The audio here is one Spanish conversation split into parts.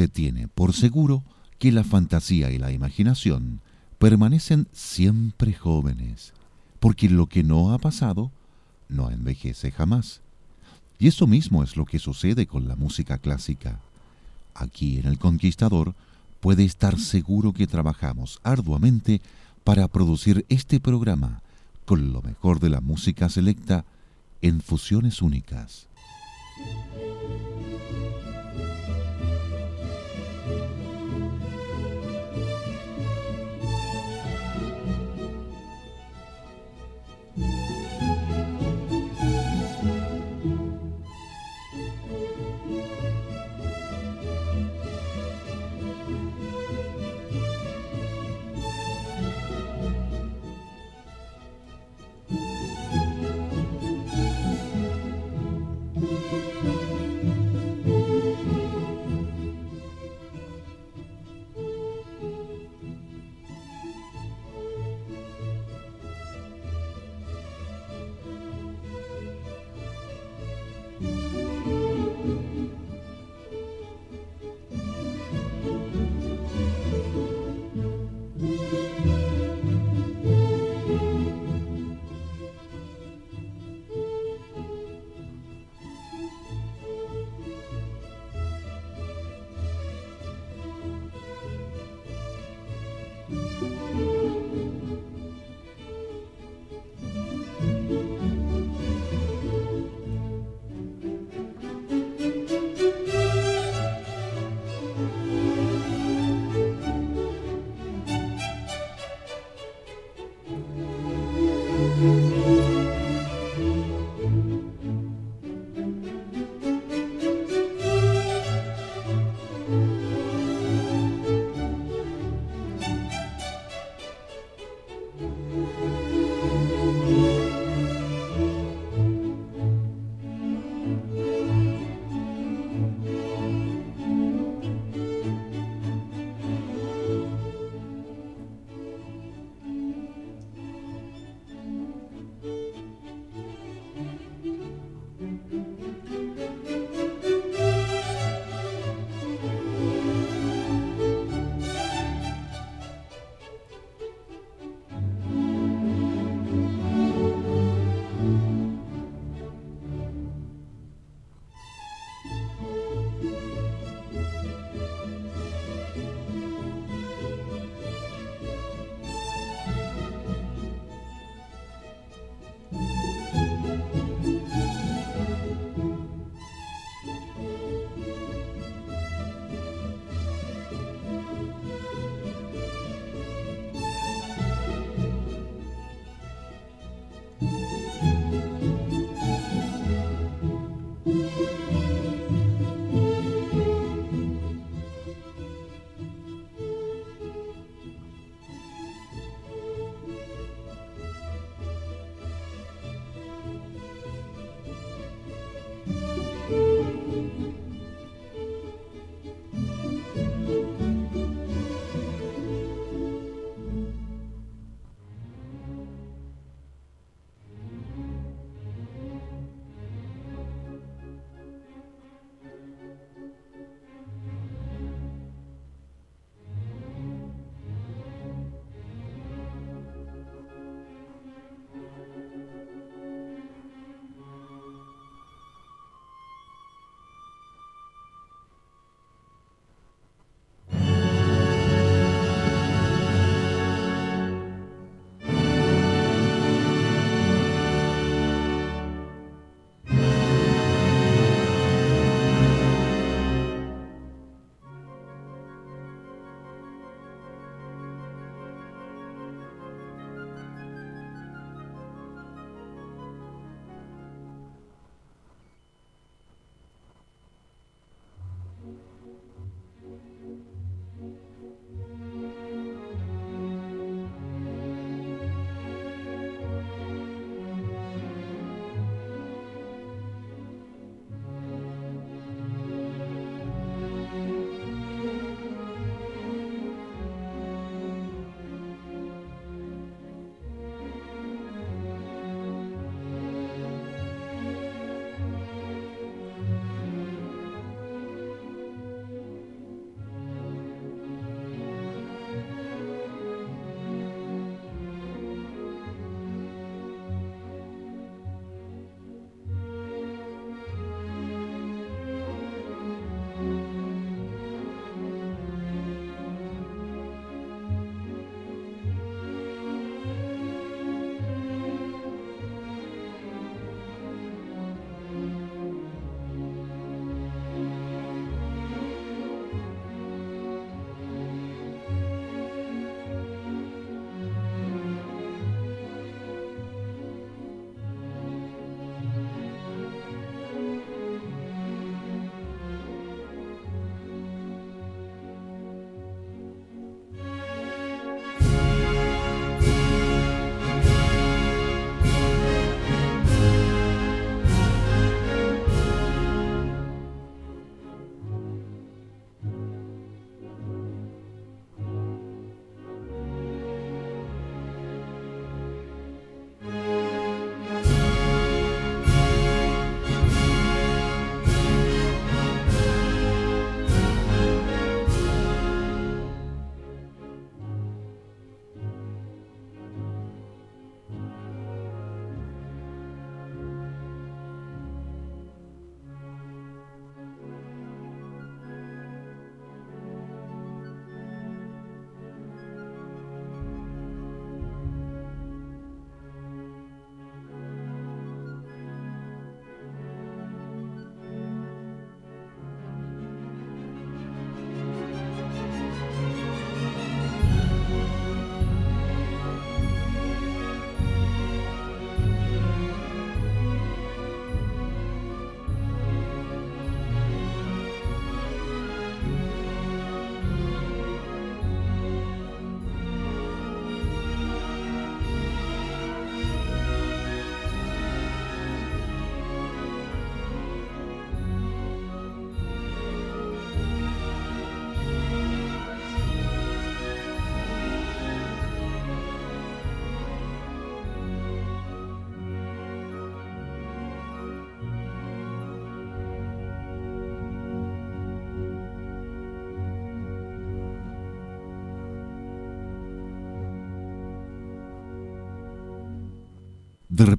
Se tiene por seguro que la fantasía y la imaginación permanecen siempre jóvenes, porque lo que no ha pasado no envejece jamás. Y eso mismo es lo que sucede con la música clásica. Aquí en El Conquistador puede estar seguro que trabajamos arduamente para producir este programa con lo mejor de la música selecta en fusiones únicas.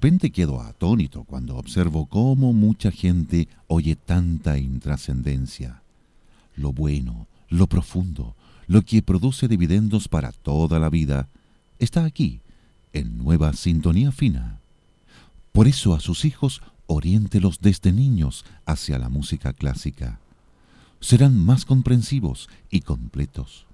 Repente quedo atónito cuando observo cómo mucha gente oye tanta intrascendencia. Lo bueno, lo profundo, lo que produce dividendos para toda la vida, está aquí, en nueva sintonía fina. Por eso a sus hijos oriéntelos desde niños hacia la música clásica. Serán más comprensivos y completos.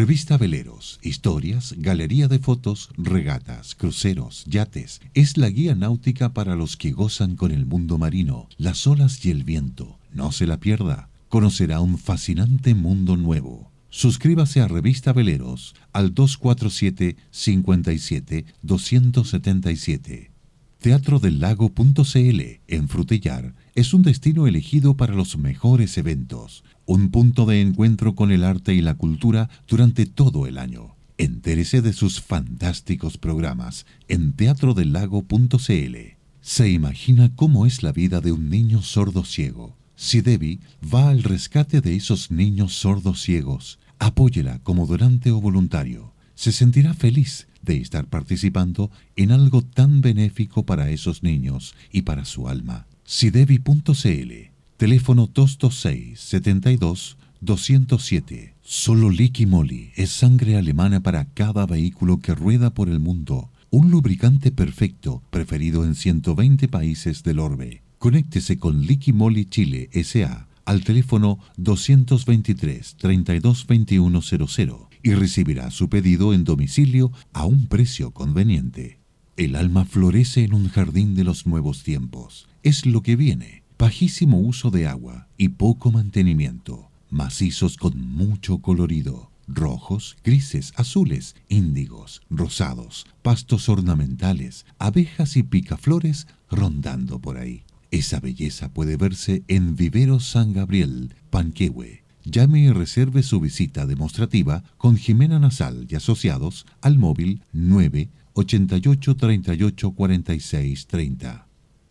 Revista Veleros, historias, galería de fotos, regatas, cruceros, yates. Es la guía náutica para los que gozan con el mundo marino, las olas y el viento. No se la pierda. Conocerá un fascinante mundo nuevo. Suscríbase a Revista Veleros al 247 57 277. Teatrodelago.cl en Frutillar es un destino elegido para los mejores eventos, un punto de encuentro con el arte y la cultura durante todo el año. Entérese de sus fantásticos programas en teatrodelago.cl. Se imagina cómo es la vida de un niño sordo ciego. Si Debbie va al rescate de esos niños sordos ciegos, apóyela como donante o voluntario. Se sentirá feliz de estar participando en algo tan benéfico para esos niños y para su alma. Sidevi.cl Teléfono 226 72 207. Solo Liqui Moly es sangre alemana para cada vehículo que rueda por el mundo. Un lubricante perfecto, preferido en 120 países del orbe. Conéctese con Liqui Moly Chile S.A. al teléfono 223 322100 y recibirá su pedido en domicilio a un precio conveniente. El alma florece en un jardín de los nuevos tiempos. Es lo que viene. Bajísimo uso de agua y poco mantenimiento. Macizos con mucho colorido. Rojos, grises, azules, índigos, rosados, pastos ornamentales, abejas y picaflores rondando por ahí. Esa belleza puede verse en Vivero San Gabriel, Panquehue, llame y reserve su visita demostrativa con Jimena Nasal y asociados al móvil 988 38 46 30.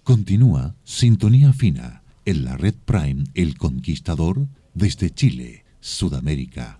Continúa Sintonía Fina en la red Prime El Conquistador desde Chile, Sudamérica.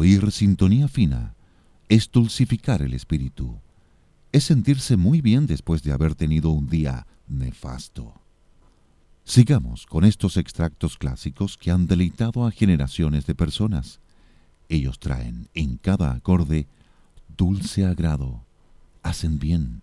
Oír sintonía fina es dulcificar el espíritu, es sentirse muy bien después de haber tenido un día nefasto. Sigamos con estos extractos clásicos que han deleitado a generaciones de personas. Ellos traen en cada acorde dulce agrado, hacen bien.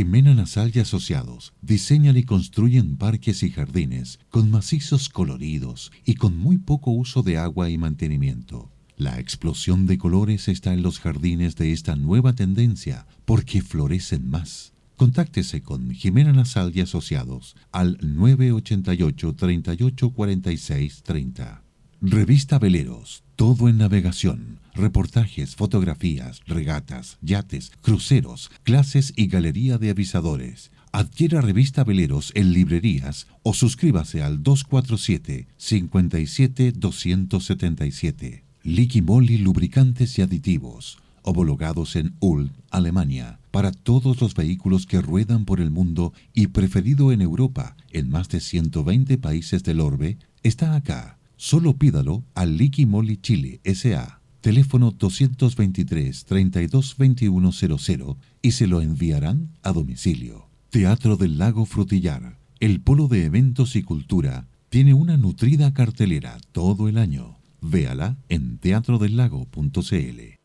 Jimena Nasal y Asociados diseñan y construyen parques y jardines con macizos coloridos y con muy poco uso de agua y mantenimiento. La explosión de colores está en los jardines de esta nueva tendencia porque florecen más. Contáctese con Jimena Nasal y Asociados al 988 38 46 30. Revista Veleros, todo en navegación, reportajes, fotografías, regatas, yates, cruceros, clases y galería de avisadores. Adquiera Revista Veleros en librerías o suscríbase al 247 57 277. Liqui Moly Lubricantes y Aditivos, homologados en Ulm, Alemania, para todos los vehículos que ruedan por el mundo y preferido en Europa, en más de 120 países del orbe, está acá. Solo pídalo al Liqui Moly Chile S.A. Teléfono 223-322100 y se lo enviarán a domicilio. Teatro del Lago Frutillar, el polo de eventos y cultura, tiene una nutrida cartelera todo el año. Véala en teatrodelago.cl.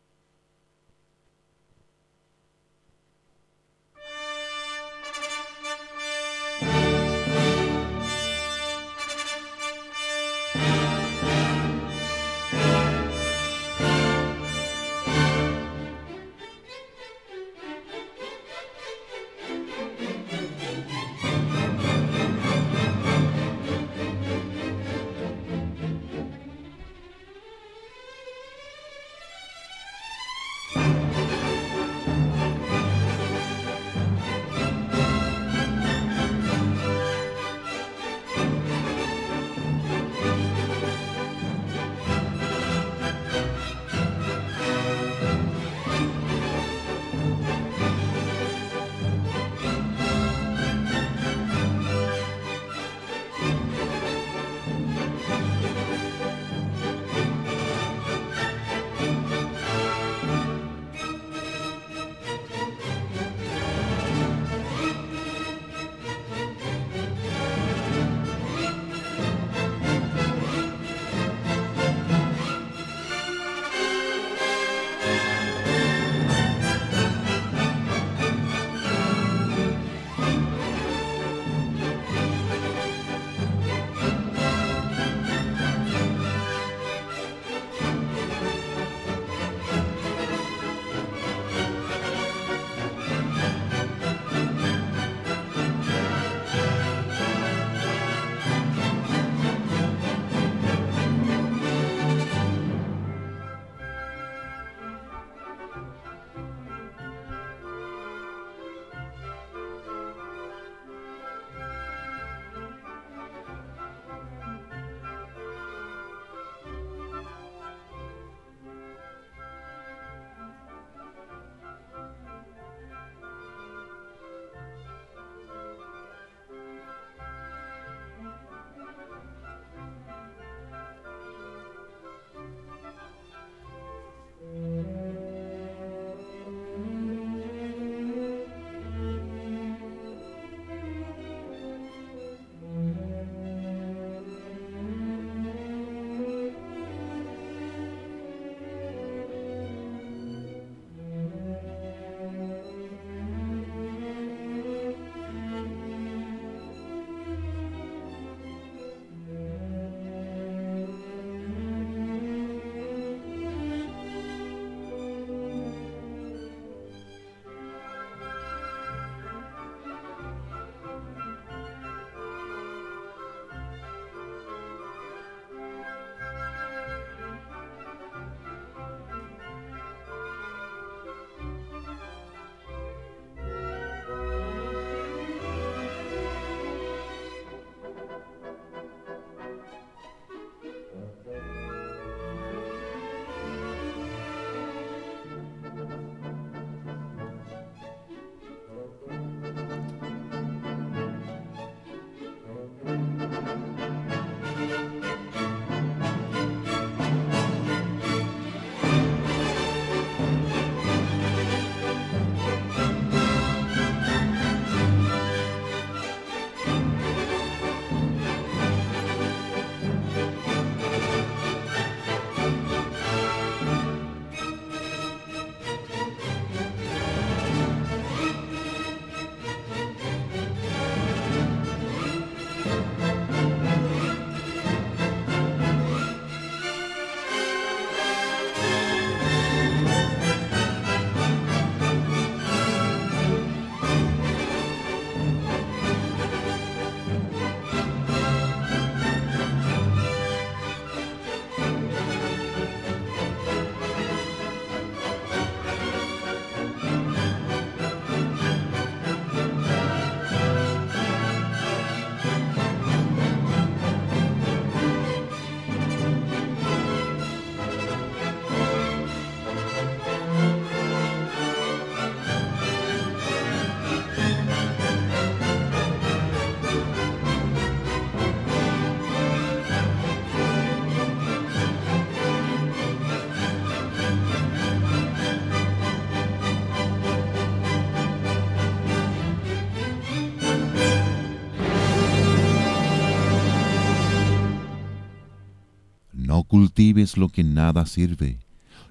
cultives lo que nada sirve,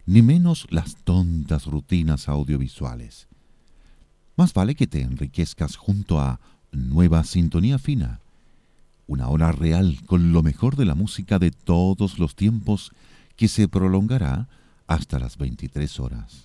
ni menos las tontas rutinas audiovisuales. Más vale que te enriquezcas junto a Nueva Sintonía Fina, una hora real con lo mejor de la música de todos los tiempos que se prolongará hasta las 23 horas.